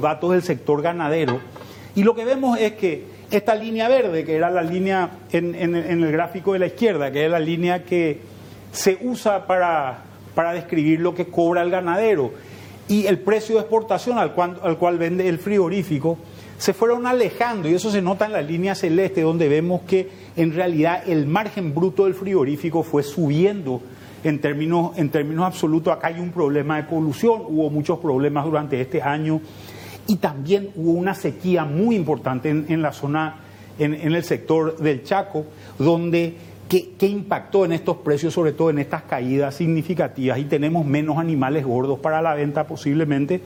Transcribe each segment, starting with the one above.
datos del sector ganadero. Y lo que vemos es que esta línea verde, que era la línea en, el gráfico de la izquierda, que es la línea que se usa para, para describir lo que cobra el ganadero, y el precio de exportación al cual, al cual vende el frigorífico, se fueron alejando. Y eso se nota en la línea celeste donde vemos que en realidad el margen bruto del frigorífico fue subiendo en términos, en términos absolutos. Acá hay un problema de polución, hubo muchos problemas durante este año y también hubo una sequía muy importante en, la zona, en, el sector del Chaco, donde que, impactó en estos precios, sobre todo en estas caídas significativas y tenemos menos animales gordos para la venta posiblemente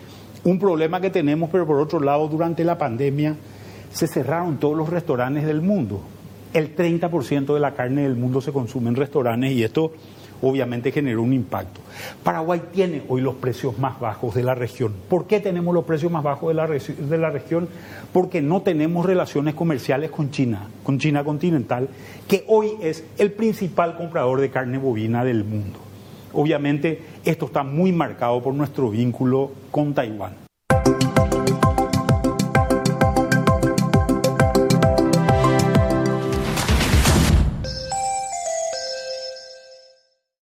un problema que tenemos, pero por otro lado, durante la pandemia se cerraron todos los restaurantes del mundo. El 30% de la carne del mundo se consume en restaurantes y esto obviamente generó un impacto. Paraguay tiene hoy los precios más bajos de la región. ¿Por qué tenemos los precios más bajos de la, región? Porque no tenemos relaciones comerciales con China, con China continental, que hoy es el principal comprador de carne bovina del mundo. Obviamente esto está muy marcado por nuestro vínculo con Taiwán.